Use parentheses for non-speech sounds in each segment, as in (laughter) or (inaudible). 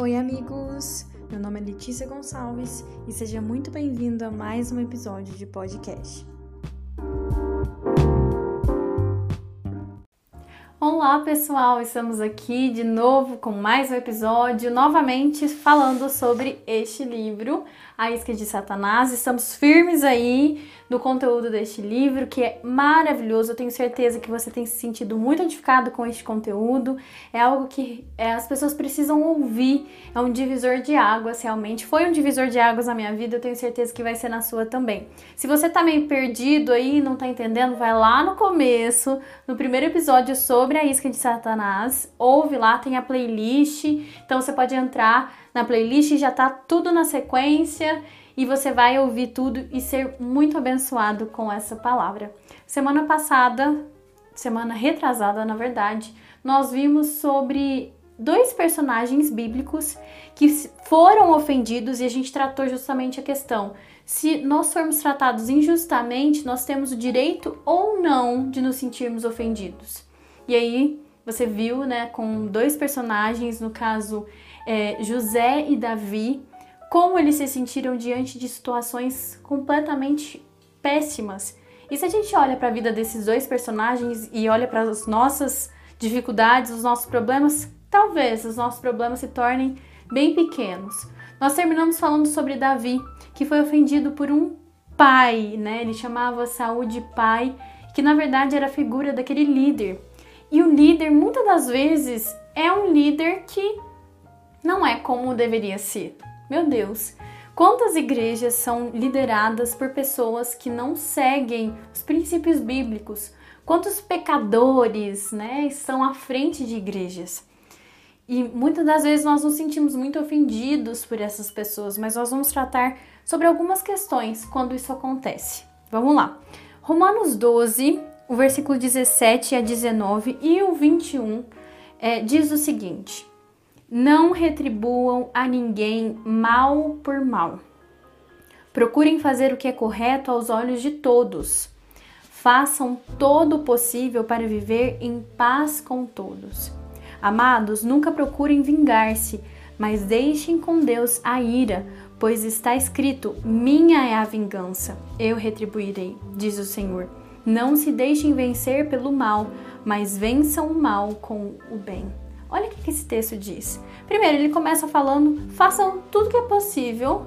Oi, amigos! Meu nome é Letícia Gonçalves e seja muito bem-vindo a mais um episódio de podcast. Olá, pessoal! Estamos aqui de novo com mais um episódio, novamente falando sobre este livro, A Isca de Satanás. Estamos firmes aí no conteúdo deste livro, que é maravilhoso. Eu tenho certeza que você tem se sentido muito edificado com este conteúdo. É algo que é, as pessoas precisam ouvir. É um divisor de águas, realmente. Foi um divisor de águas na minha vida, eu tenho certeza que vai ser na sua também. Se você tá meio perdido aí, não tá entendendo, vai lá no começo, no primeiro episódio sobre a isca de Satanás. Ouve lá, tem a playlist. Então você pode entrar na playlist já tá tudo na sequência e você vai ouvir tudo e ser muito abençoado com essa palavra. Semana passada, semana retrasada, na verdade, nós vimos sobre dois personagens bíblicos que foram ofendidos e a gente tratou justamente a questão: se nós formos tratados injustamente, nós temos o direito ou não de nos sentirmos ofendidos. E aí você viu, né, com dois personagens, no caso é, José e Davi, como eles se sentiram diante de situações completamente péssimas. E se a gente olha para a vida desses dois personagens e olha para as nossas dificuldades, os nossos problemas, talvez os nossos problemas se tornem bem pequenos. Nós terminamos falando sobre Davi, que foi ofendido por um pai, né? Ele chamava Saúl de pai, que na verdade era a figura daquele líder. E o líder, muitas das vezes, é um líder que não é como deveria ser. Meu Deus, quantas igrejas são lideradas por pessoas que não seguem os princípios bíblicos? Quantos pecadores, né, estão à frente de igrejas? E muitas das vezes nós nos sentimos muito ofendidos por essas pessoas, mas nós vamos tratar sobre algumas questões quando isso acontece. Vamos lá. Romanos 12, o versículo 17 a 19 e o 21 é, diz o seguinte: não retribuam a ninguém mal por mal. Procurem fazer o que é correto aos olhos de todos. Façam todo o possível para viver em paz com todos. Amados, nunca procurem vingar-se, mas deixem com Deus a ira, pois está escrito: Minha é a vingança, eu retribuirei, diz o Senhor. Não se deixem vencer pelo mal, mas vençam o mal com o bem. Olha o que esse texto diz. Primeiro, ele começa falando: façam tudo que é possível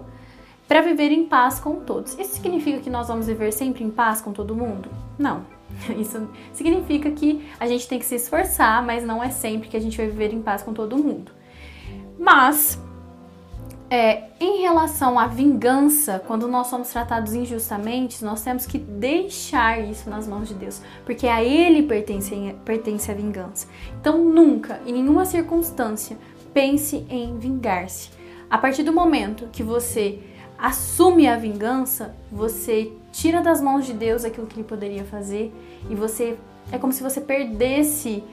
para viver em paz com todos. Isso significa que nós vamos viver sempre em paz com todo mundo? Não. (laughs) Isso significa que a gente tem que se esforçar, mas não é sempre que a gente vai viver em paz com todo mundo. Mas é, em relação à vingança, quando nós somos tratados injustamente, nós temos que deixar isso nas mãos de Deus, porque a Ele pertence, pertence a vingança. Então, nunca, em nenhuma circunstância, pense em vingar-se. A partir do momento que você assume a vingança, você tira das mãos de Deus aquilo que ele poderia fazer e você é como se você perdesse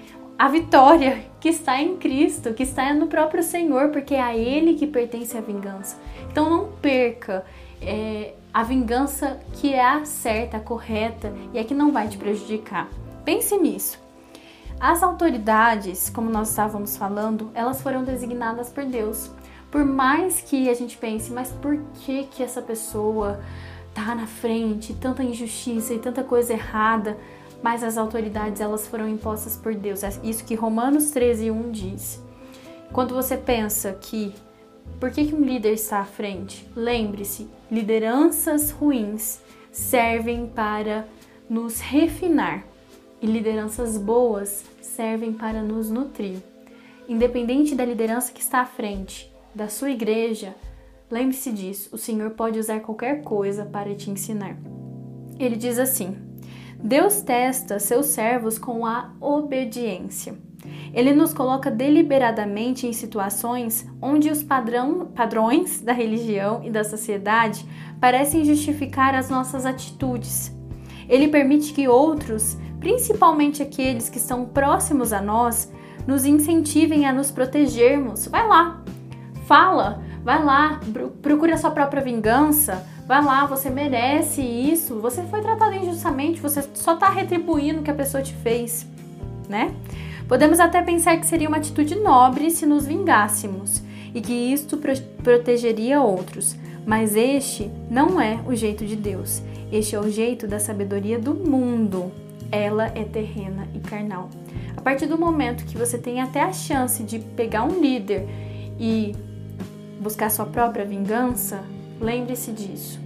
a vitória que está em Cristo, que está no próprio Senhor, porque é a Ele que pertence a vingança. Então não perca é, a vingança que é a certa, a correta e é que não vai te prejudicar. Pense nisso. As autoridades, como nós estávamos falando, elas foram designadas por Deus. Por mais que a gente pense, mas por que que essa pessoa tá na frente, tanta injustiça e tanta coisa errada? Mas as autoridades elas foram impostas por Deus. É isso que Romanos 13, 1 diz. Quando você pensa que por que, que um líder está à frente? Lembre-se, lideranças ruins servem para nos refinar e lideranças boas servem para nos nutrir. Independente da liderança que está à frente da sua igreja, lembre-se disso: o Senhor pode usar qualquer coisa para te ensinar. Ele diz assim: Deus testa seus servos com a obediência. Ele nos coloca deliberadamente em situações onde os padrão, padrões da religião e da sociedade parecem justificar as nossas atitudes. Ele permite que outros, principalmente aqueles que estão próximos a nós, nos incentivem a nos protegermos. Vai lá, fala, vai lá, procura a sua própria vingança, Vai lá, você merece isso. Você foi tratado injustamente, você só está retribuindo o que a pessoa te fez, né? Podemos até pensar que seria uma atitude nobre se nos vingássemos. e que isto protegeria outros. Mas este não é o jeito de Deus. Este é o jeito da sabedoria do mundo. Ela é terrena e carnal. A partir do momento que você tem até a chance de pegar um líder e buscar sua própria vingança, lembre-se disso.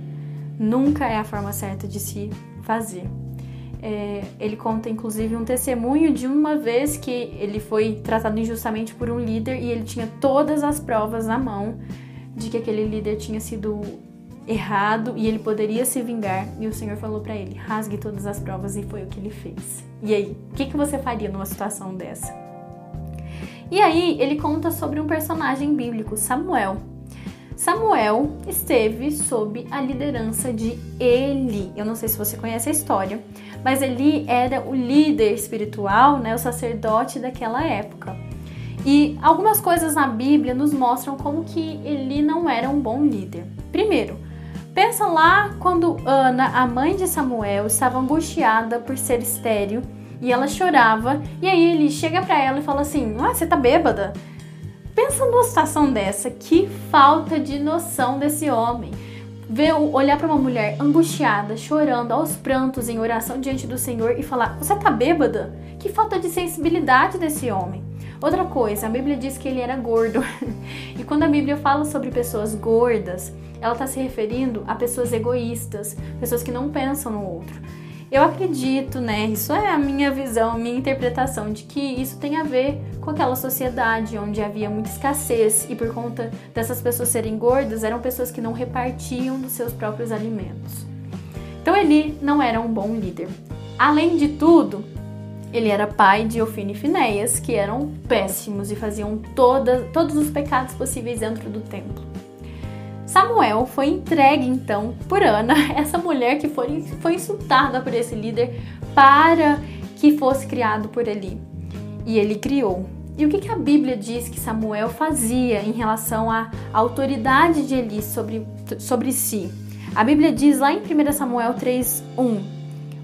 Nunca é a forma certa de se fazer. É, ele conta inclusive um testemunho de uma vez que ele foi tratado injustamente por um líder e ele tinha todas as provas na mão de que aquele líder tinha sido errado e ele poderia se vingar. E o Senhor falou para ele: rasgue todas as provas, e foi o que ele fez. E aí, o que, que você faria numa situação dessa? E aí, ele conta sobre um personagem bíblico, Samuel. Samuel esteve sob a liderança de Eli. Eu não sei se você conhece a história, mas Eli era o líder espiritual, né, o sacerdote daquela época. E algumas coisas na Bíblia nos mostram como que Eli não era um bom líder. Primeiro, pensa lá quando Ana, a mãe de Samuel, estava angustiada por ser estéril e ela chorava, e aí ele chega para ela e fala assim: "Ah, você tá bêbada?" Pensa numa situação dessa, que falta de noção desse homem. Ver, olhar para uma mulher angustiada, chorando, aos prantos, em oração diante do Senhor e falar: Você tá bêbada? Que falta de sensibilidade desse homem. Outra coisa, a Bíblia diz que ele era gordo. (laughs) e quando a Bíblia fala sobre pessoas gordas, ela está se referindo a pessoas egoístas, pessoas que não pensam no outro. Eu acredito, né? Isso é a minha visão, a minha interpretação de que isso tem a ver com aquela sociedade onde havia muita escassez e por conta dessas pessoas serem gordas, eram pessoas que não repartiam dos seus próprios alimentos. Então ele não era um bom líder. Além de tudo, ele era pai de Ofine e Finéias, que eram péssimos e faziam toda, todos os pecados possíveis dentro do templo. Samuel foi entregue então por Ana, (laughs) essa mulher que foi, foi insultada por esse líder, para que fosse criado por Eli. E ele criou. E o que, que a Bíblia diz que Samuel fazia em relação à autoridade de Eli sobre, sobre si? A Bíblia diz lá em 1 Samuel 3:1,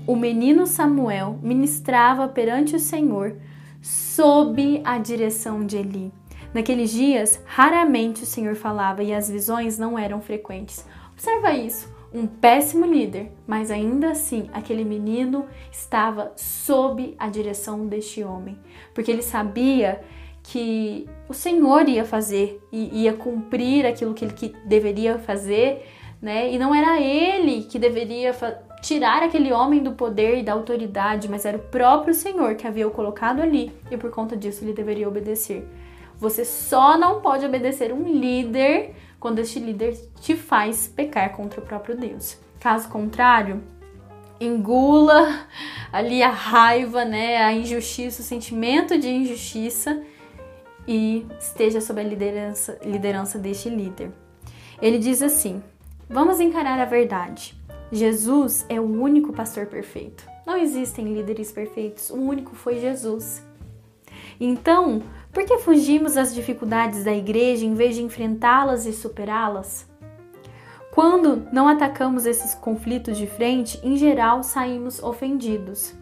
o menino Samuel ministrava perante o Senhor sob a direção de Eli. Naqueles dias, raramente o Senhor falava e as visões não eram frequentes. Observa isso. Um péssimo líder, mas ainda assim aquele menino estava sob a direção deste homem, porque ele sabia que o Senhor ia fazer e ia cumprir aquilo que ele deveria fazer, né? E não era ele que deveria tirar aquele homem do poder e da autoridade, mas era o próprio Senhor que havia o colocado ali e por conta disso ele deveria obedecer. Você só não pode obedecer um líder quando este líder te faz pecar contra o próprio Deus. Caso contrário, engula ali a raiva, né, a injustiça, o sentimento de injustiça e esteja sob a liderança, liderança deste líder. Ele diz assim: Vamos encarar a verdade. Jesus é o único pastor perfeito. Não existem líderes perfeitos, o único foi Jesus. Então, por que fugimos das dificuldades da igreja em vez de enfrentá-las e superá-las? Quando não atacamos esses conflitos de frente, em geral saímos ofendidos.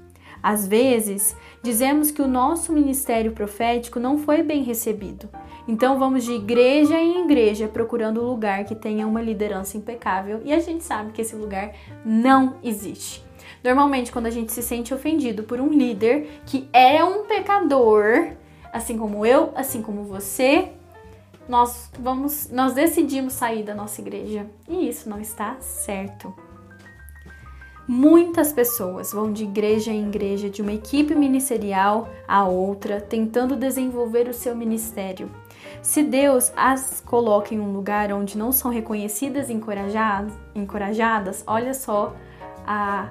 Às vezes, dizemos que o nosso ministério profético não foi bem recebido. Então vamos de igreja em igreja procurando um lugar que tenha uma liderança impecável e a gente sabe que esse lugar não existe. Normalmente, quando a gente se sente ofendido por um líder que é um pecador, assim como eu, assim como você, nós vamos, nós decidimos sair da nossa igreja e isso não está certo. Muitas pessoas vão de igreja em igreja, de uma equipe ministerial a outra, tentando desenvolver o seu ministério. Se Deus as coloca em um lugar onde não são reconhecidas e encorajadas, encorajadas olha só a,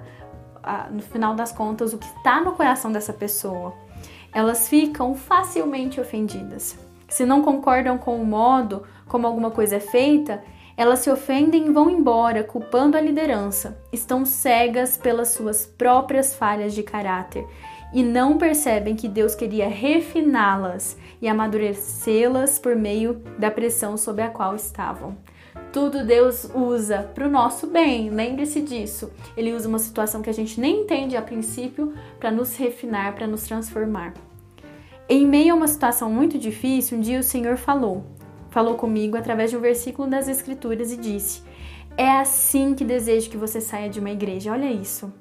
a, no final das contas o que está no coração dessa pessoa elas ficam facilmente ofendidas. Se não concordam com o modo como alguma coisa é feita, elas se ofendem e vão embora, culpando a liderança. Estão cegas pelas suas próprias falhas de caráter e não percebem que Deus queria refiná-las e amadurecê-las por meio da pressão sob a qual estavam. Tudo Deus usa para o nosso bem, lembre-se disso. Ele usa uma situação que a gente nem entende a princípio para nos refinar, para nos transformar. Em meio a uma situação muito difícil, um dia o Senhor falou: falou comigo através de um versículo das Escrituras e disse: É assim que desejo que você saia de uma igreja. Olha isso.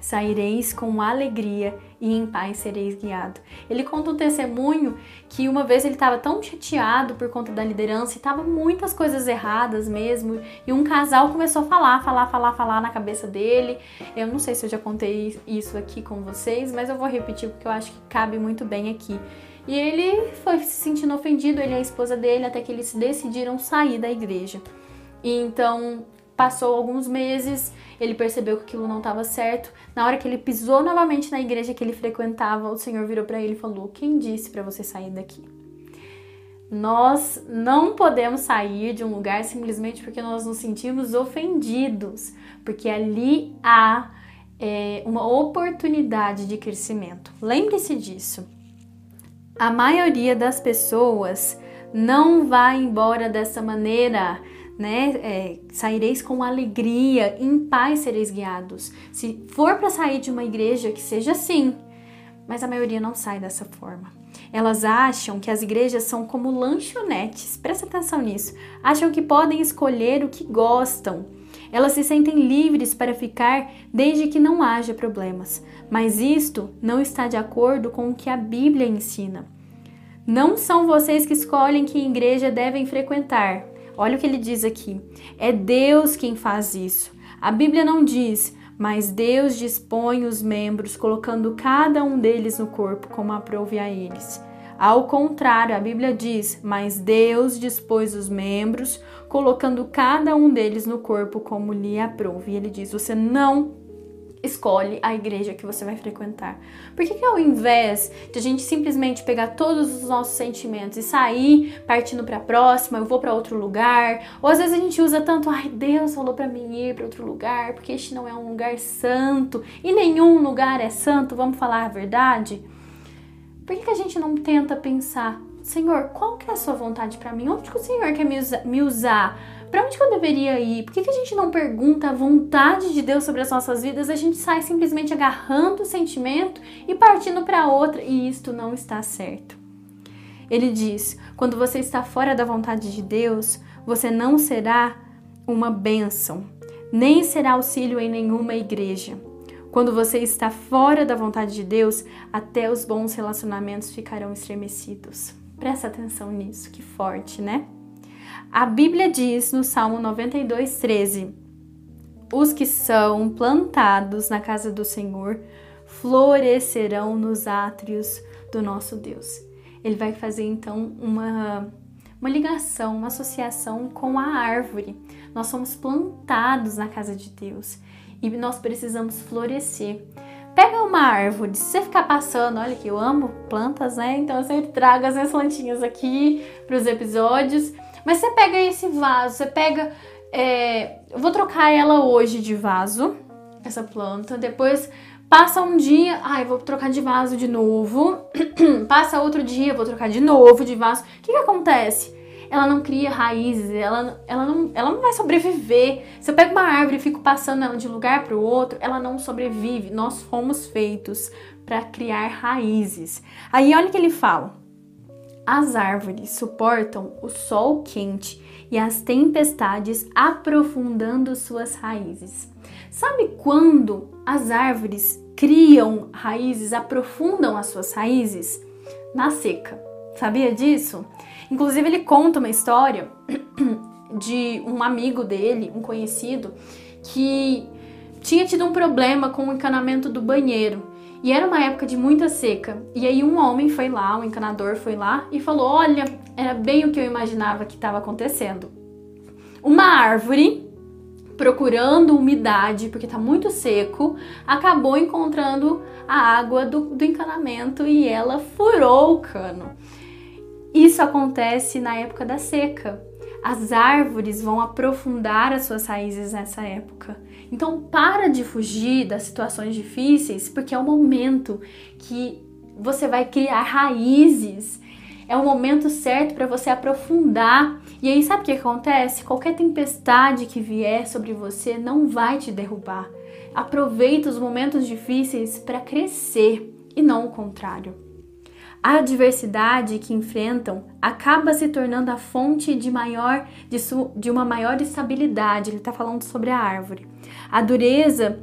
Saireis com alegria e em paz sereis guiado. Ele conta um testemunho que uma vez ele estava tão chateado por conta da liderança e estava muitas coisas erradas mesmo. E um casal começou a falar, falar, falar, falar na cabeça dele. Eu não sei se eu já contei isso aqui com vocês, mas eu vou repetir porque eu acho que cabe muito bem aqui. E ele foi se sentindo ofendido, ele e a esposa dele, até que eles decidiram sair da igreja. E então passou alguns meses, ele percebeu que aquilo não estava certo. Na hora que ele pisou novamente na igreja que ele frequentava, o Senhor virou para ele e falou: "Quem disse para você sair daqui?" Nós não podemos sair de um lugar simplesmente porque nós nos sentimos ofendidos, porque ali há é, uma oportunidade de crescimento. Lembre-se disso. A maioria das pessoas não vai embora dessa maneira, né? É, saireis com alegria, em paz sereis guiados. Se for para sair de uma igreja, que seja assim, mas a maioria não sai dessa forma. Elas acham que as igrejas são como lanchonetes, presta atenção nisso. Acham que podem escolher o que gostam. Elas se sentem livres para ficar desde que não haja problemas. Mas isto não está de acordo com o que a Bíblia ensina. Não são vocês que escolhem que igreja devem frequentar. Olha o que ele diz aqui. É Deus quem faz isso. A Bíblia não diz, mas Deus dispõe os membros, colocando cada um deles no corpo como aprouve a eles. Ao contrário, a Bíblia diz: Mas Deus dispôs os membros, colocando cada um deles no corpo como lhe aprouve. E ele diz: Você não escolhe a igreja que você vai frequentar. Por que, que ao invés de a gente simplesmente pegar todos os nossos sentimentos e sair partindo para a próxima, eu vou para outro lugar, ou às vezes a gente usa tanto, ai, Deus falou para mim ir para outro lugar, porque este não é um lugar santo e nenhum lugar é santo, vamos falar a verdade? Por que, que a gente não tenta pensar, Senhor, qual que é a sua vontade para mim? Onde que o Senhor quer me, usa, me usar? Para onde que eu deveria ir? Por que, que a gente não pergunta a vontade de Deus sobre as nossas vidas? A gente sai simplesmente agarrando o sentimento e partindo para outra, e isto não está certo. Ele diz: quando você está fora da vontade de Deus, você não será uma bênção, nem será auxílio em nenhuma igreja. Quando você está fora da vontade de Deus, até os bons relacionamentos ficarão estremecidos. Presta atenção nisso, que forte, né? A Bíblia diz no Salmo 92, 13: Os que são plantados na casa do Senhor florescerão nos átrios do nosso Deus. Ele vai fazer então uma, uma ligação, uma associação com a árvore. Nós somos plantados na casa de Deus e nós precisamos florescer. Pega uma árvore, se você ficar passando, olha que eu amo plantas, né? Então eu sempre trago as minhas plantinhas aqui para os episódios. Mas você pega esse vaso, você pega. É, eu vou trocar ela hoje de vaso, essa planta. Depois passa um dia, ai, vou trocar de vaso de novo. (clears throat) passa outro dia, vou trocar de novo de vaso. O que, que acontece? Ela não cria raízes, ela, ela, não, ela não vai sobreviver. Se eu pego uma árvore e fico passando ela de lugar para o outro, ela não sobrevive. Nós fomos feitos para criar raízes. Aí olha o que ele fala. As árvores suportam o sol quente e as tempestades aprofundando suas raízes. Sabe quando as árvores criam raízes, aprofundam as suas raízes? Na seca. Sabia disso? Inclusive, ele conta uma história (clears throat) de um amigo dele, um conhecido, que tinha tido um problema com o encanamento do banheiro. E era uma época de muita seca. E aí um homem foi lá, um encanador foi lá e falou: "Olha, era bem o que eu imaginava que estava acontecendo. Uma árvore procurando umidade, porque está muito seco, acabou encontrando a água do, do encanamento e ela furou o cano. Isso acontece na época da seca. As árvores vão aprofundar as suas raízes nessa época. Então, para de fugir das situações difíceis, porque é o momento que você vai criar raízes. É o momento certo para você aprofundar. E aí, sabe o que acontece? Qualquer tempestade que vier sobre você não vai te derrubar. Aproveita os momentos difíceis para crescer e não o contrário. A adversidade que enfrentam acaba se tornando a fonte de, maior, de, de uma maior estabilidade. Ele está falando sobre a árvore. A dureza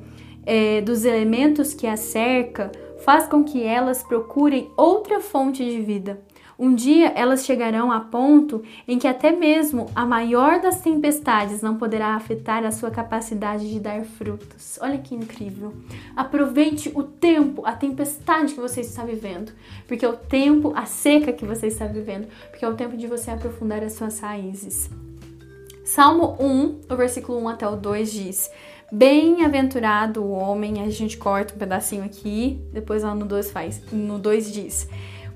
é, dos elementos que a cerca faz com que elas procurem outra fonte de vida. Um dia elas chegarão a ponto em que até mesmo a maior das tempestades não poderá afetar a sua capacidade de dar frutos. Olha que incrível! Aproveite o tempo, a tempestade que você está vivendo, porque é o tempo, a seca que você está vivendo, porque é o tempo de você aprofundar as suas raízes. Salmo 1, o versículo 1 até o 2 diz: Bem-aventurado o homem, a gente corta um pedacinho aqui, depois lá no 2 faz, no 2 diz: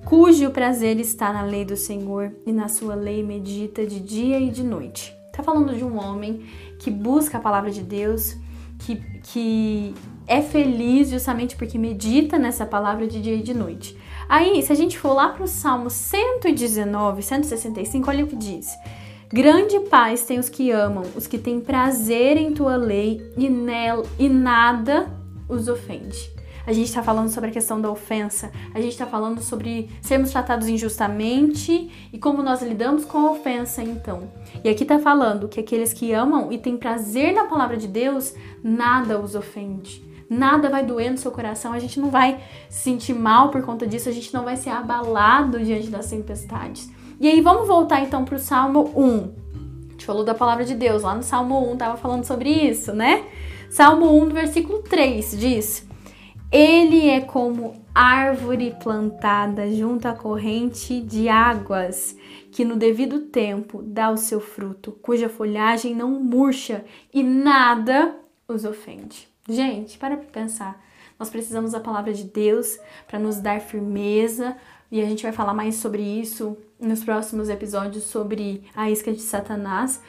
cujo prazer está na lei do Senhor e na sua lei medita de dia e de noite. Está falando de um homem que busca a palavra de Deus, que, que é feliz justamente porque medita nessa palavra de dia e de noite. Aí, se a gente for lá para o Salmo 119, 165, olha o que diz. Grande paz tem os que amam, os que têm prazer em tua lei e, nela, e nada os ofende a gente está falando sobre a questão da ofensa, a gente está falando sobre sermos tratados injustamente e como nós lidamos com a ofensa, então. E aqui está falando que aqueles que amam e têm prazer na palavra de Deus, nada os ofende. Nada vai doer no seu coração, a gente não vai se sentir mal por conta disso, a gente não vai ser abalado diante das tempestades. E aí vamos voltar então para o Salmo 1. A gente falou da palavra de Deus, lá no Salmo 1 estava falando sobre isso, né? Salmo 1, versículo 3 diz: ele é como árvore plantada junto à corrente de águas, que no devido tempo dá o seu fruto, cuja folhagem não murcha e nada os ofende. Gente, para pensar. Nós precisamos da palavra de Deus para nos dar firmeza, e a gente vai falar mais sobre isso nos próximos episódios sobre a isca de Satanás.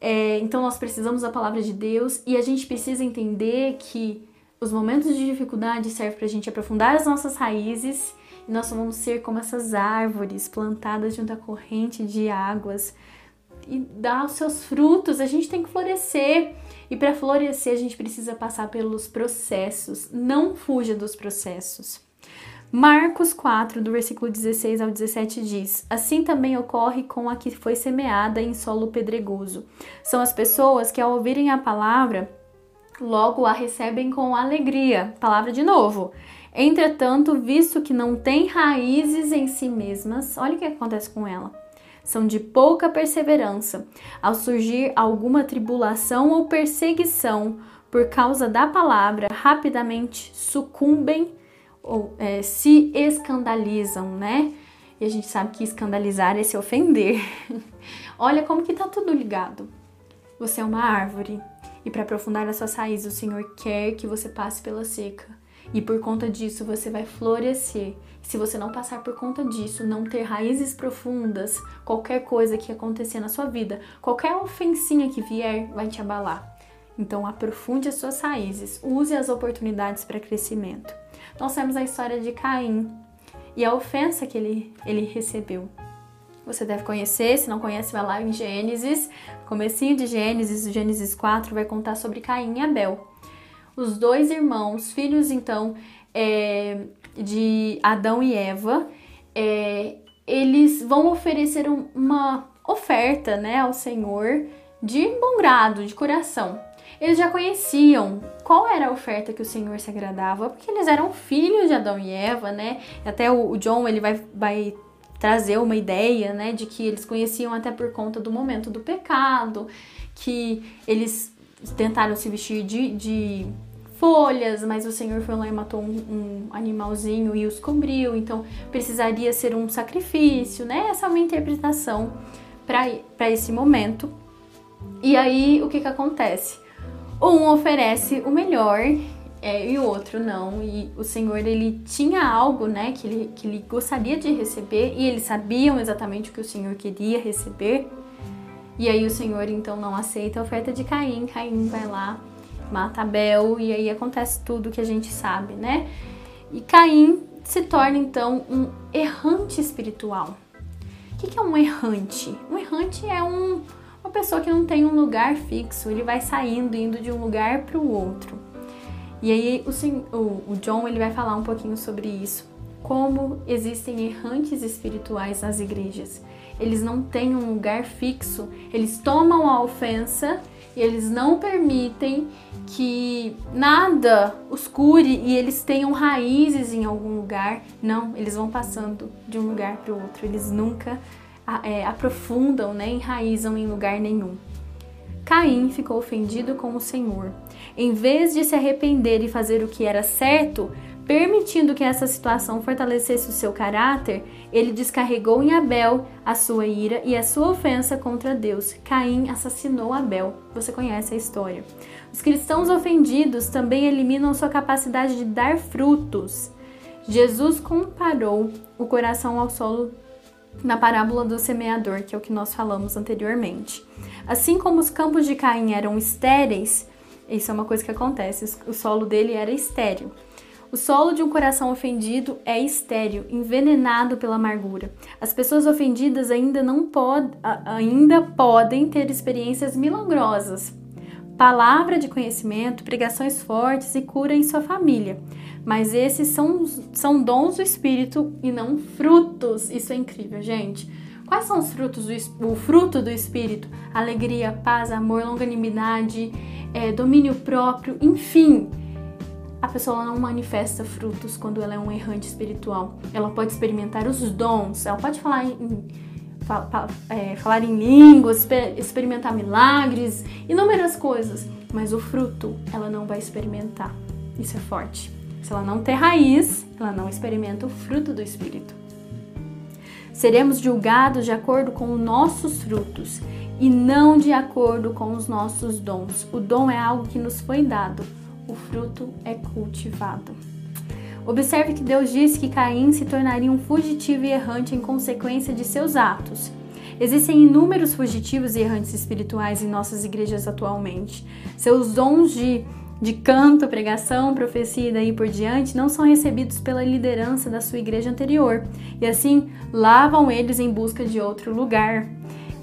É, então, nós precisamos da palavra de Deus e a gente precisa entender que os momentos de dificuldade servem para a gente aprofundar as nossas raízes e nós vamos ser como essas árvores plantadas junto à corrente de águas e dar os seus frutos. A gente tem que florescer e para florescer a gente precisa passar pelos processos. Não fuja dos processos. Marcos 4, do versículo 16 ao 17 diz: Assim também ocorre com a que foi semeada em solo pedregoso. São as pessoas que, ao ouvirem a palavra, logo a recebem com alegria. Palavra de novo. Entretanto, visto que não tem raízes em si mesmas, olha o que acontece com ela. São de pouca perseverança. Ao surgir alguma tribulação ou perseguição por causa da palavra, rapidamente sucumbem ou é, se escandalizam, né? E a gente sabe que escandalizar é se ofender. (laughs) olha como que tá tudo ligado. Você é uma árvore, e para aprofundar as suas raízes, o Senhor quer que você passe pela seca. E por conta disso você vai florescer. Se você não passar por conta disso, não ter raízes profundas, qualquer coisa que acontecer na sua vida, qualquer ofensinha que vier, vai te abalar. Então aprofunde as suas raízes, use as oportunidades para crescimento. Nós temos a história de Caim e a ofensa que ele, ele recebeu você deve conhecer, se não conhece, vai lá em Gênesis, comecinho de Gênesis, Gênesis 4, vai contar sobre Caim e Abel. Os dois irmãos, filhos então é, de Adão e Eva, é, eles vão oferecer uma oferta né, ao Senhor de bom grado, de coração. Eles já conheciam qual era a oferta que o Senhor se agradava, porque eles eram filhos de Adão e Eva, né? Até o, John ele vai, vai trazer uma ideia, né, de que eles conheciam até por conta do momento do pecado, que eles tentaram se vestir de, de folhas, mas o Senhor foi lá e matou um, um, animalzinho e os cobriu, então precisaria ser um sacrifício, né? Essa é uma interpretação para esse momento. E aí o que, que acontece? Um oferece o melhor é, e o outro não. E o Senhor, ele tinha algo, né, que ele, que ele gostaria de receber e eles sabiam exatamente o que o Senhor queria receber. E aí o Senhor, então, não aceita a oferta de Caim. Caim vai lá, mata Abel e aí acontece tudo que a gente sabe, né? E Caim se torna, então, um errante espiritual. O que é um errante? Um errante é um, uma pessoa que não tem um lugar fixo, ele vai saindo, indo de um lugar para o outro. E aí o, o, John ele vai falar um pouquinho sobre isso como existem errantes espirituais nas igrejas. Eles não têm um lugar fixo, eles tomam a ofensa e eles não permitem que nada os cure e eles tenham raízes em algum lugar. Não, eles vão passando de um lugar para o outro, eles nunca é, aprofundam, né, enraizam em lugar nenhum. Caim ficou ofendido com o Senhor. Em vez de se arrepender e fazer o que era certo, permitindo que essa situação fortalecesse o seu caráter, ele descarregou em Abel a sua ira e a sua ofensa contra Deus. Caim assassinou Abel. Você conhece a história. Os cristãos ofendidos também eliminam sua capacidade de dar frutos. Jesus comparou o coração ao solo na parábola do semeador, que é o que nós falamos anteriormente. Assim como os campos de Caim eram estéreis, isso é uma coisa que acontece, o solo dele era estéril. O solo de um coração ofendido é estéril, envenenado pela amargura. As pessoas ofendidas ainda não pod ainda podem ter experiências milagrosas, palavra de conhecimento, pregações fortes e cura em sua família. Mas esses são, são dons do Espírito e não frutos. Isso é incrível, gente. Quais são os frutos do o fruto do Espírito? Alegria, paz, amor, longanimidade, é, domínio próprio, enfim a pessoa não manifesta frutos quando ela é um errante espiritual. Ela pode experimentar os dons, ela pode falar em, é, falar em línguas, experimentar milagres, inúmeras coisas, mas o fruto ela não vai experimentar. Isso é forte. Se ela não ter raiz, ela não experimenta o fruto do Espírito. Seremos julgados de acordo com os nossos frutos e não de acordo com os nossos dons. O dom é algo que nos foi dado o fruto é cultivado. Observe que Deus disse que Caim se tornaria um fugitivo e errante em consequência de seus atos. Existem inúmeros fugitivos e errantes espirituais em nossas igrejas atualmente. Seus dons de, de canto, pregação, profecia e daí por diante não são recebidos pela liderança da sua igreja anterior e assim lavam eles em busca de outro lugar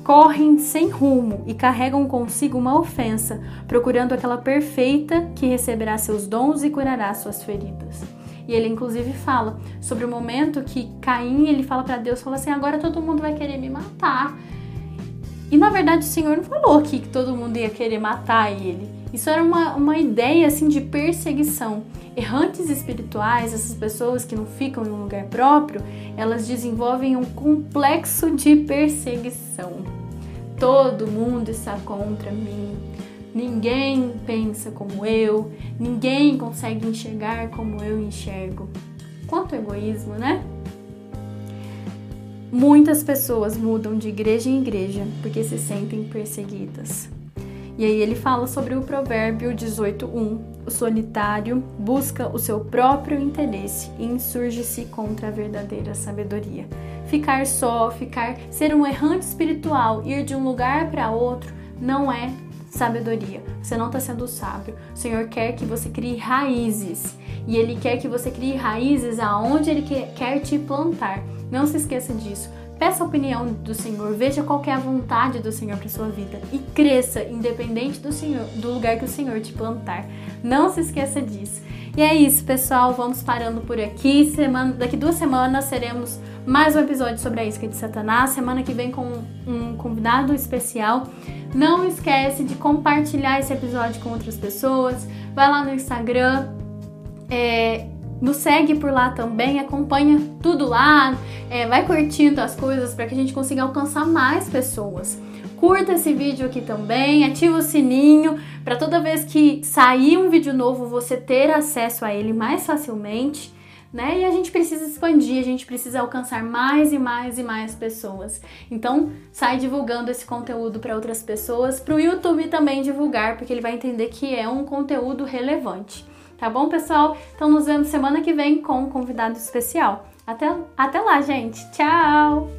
correm sem rumo e carregam consigo uma ofensa, procurando aquela perfeita que receberá seus dons e curará suas feridas. E ele inclusive fala sobre o momento que Caim, ele fala para Deus, fala assim: "Agora todo mundo vai querer me matar". E na verdade o Senhor não falou que todo mundo ia querer matar ele. Isso era uma, uma ideia assim de perseguição. Errantes espirituais, essas pessoas que não ficam em um lugar próprio, elas desenvolvem um complexo de perseguição. Todo mundo está contra mim. Ninguém pensa como eu, ninguém consegue enxergar como eu enxergo. Quanto egoísmo, né? Muitas pessoas mudam de igreja em igreja porque se sentem perseguidas. E aí ele fala sobre o provérbio 18:1. O solitário busca o seu próprio interesse e insurge-se contra a verdadeira sabedoria ficar só, ficar ser um errante espiritual, ir de um lugar para outro, não é sabedoria. Você não está sendo sábio. O Senhor quer que você crie raízes. E Ele quer que você crie raízes aonde Ele quer te plantar. Não se esqueça disso. Peça a opinião do Senhor, veja qual é a vontade do Senhor para sua vida e cresça independente do Senhor, do lugar que o Senhor te plantar. Não se esqueça disso. E é isso, pessoal. Vamos parando por aqui. Semana, daqui duas semanas seremos mais um episódio sobre a isca de Satanás. Semana que vem com um convidado especial. Não esquece de compartilhar esse episódio com outras pessoas. Vai lá no Instagram. É, nos segue por lá também, acompanha tudo lá, é, vai curtindo as coisas para que a gente consiga alcançar mais pessoas. Curta esse vídeo aqui também, ativa o sininho para toda vez que sair um vídeo novo você ter acesso a ele mais facilmente. Né? E a gente precisa expandir, a gente precisa alcançar mais e mais e mais pessoas. Então, sai divulgando esse conteúdo para outras pessoas, para o YouTube também divulgar, porque ele vai entender que é um conteúdo relevante. Tá bom, pessoal? Então, nos vemos semana que vem com um convidado especial. Até, até lá, gente. Tchau!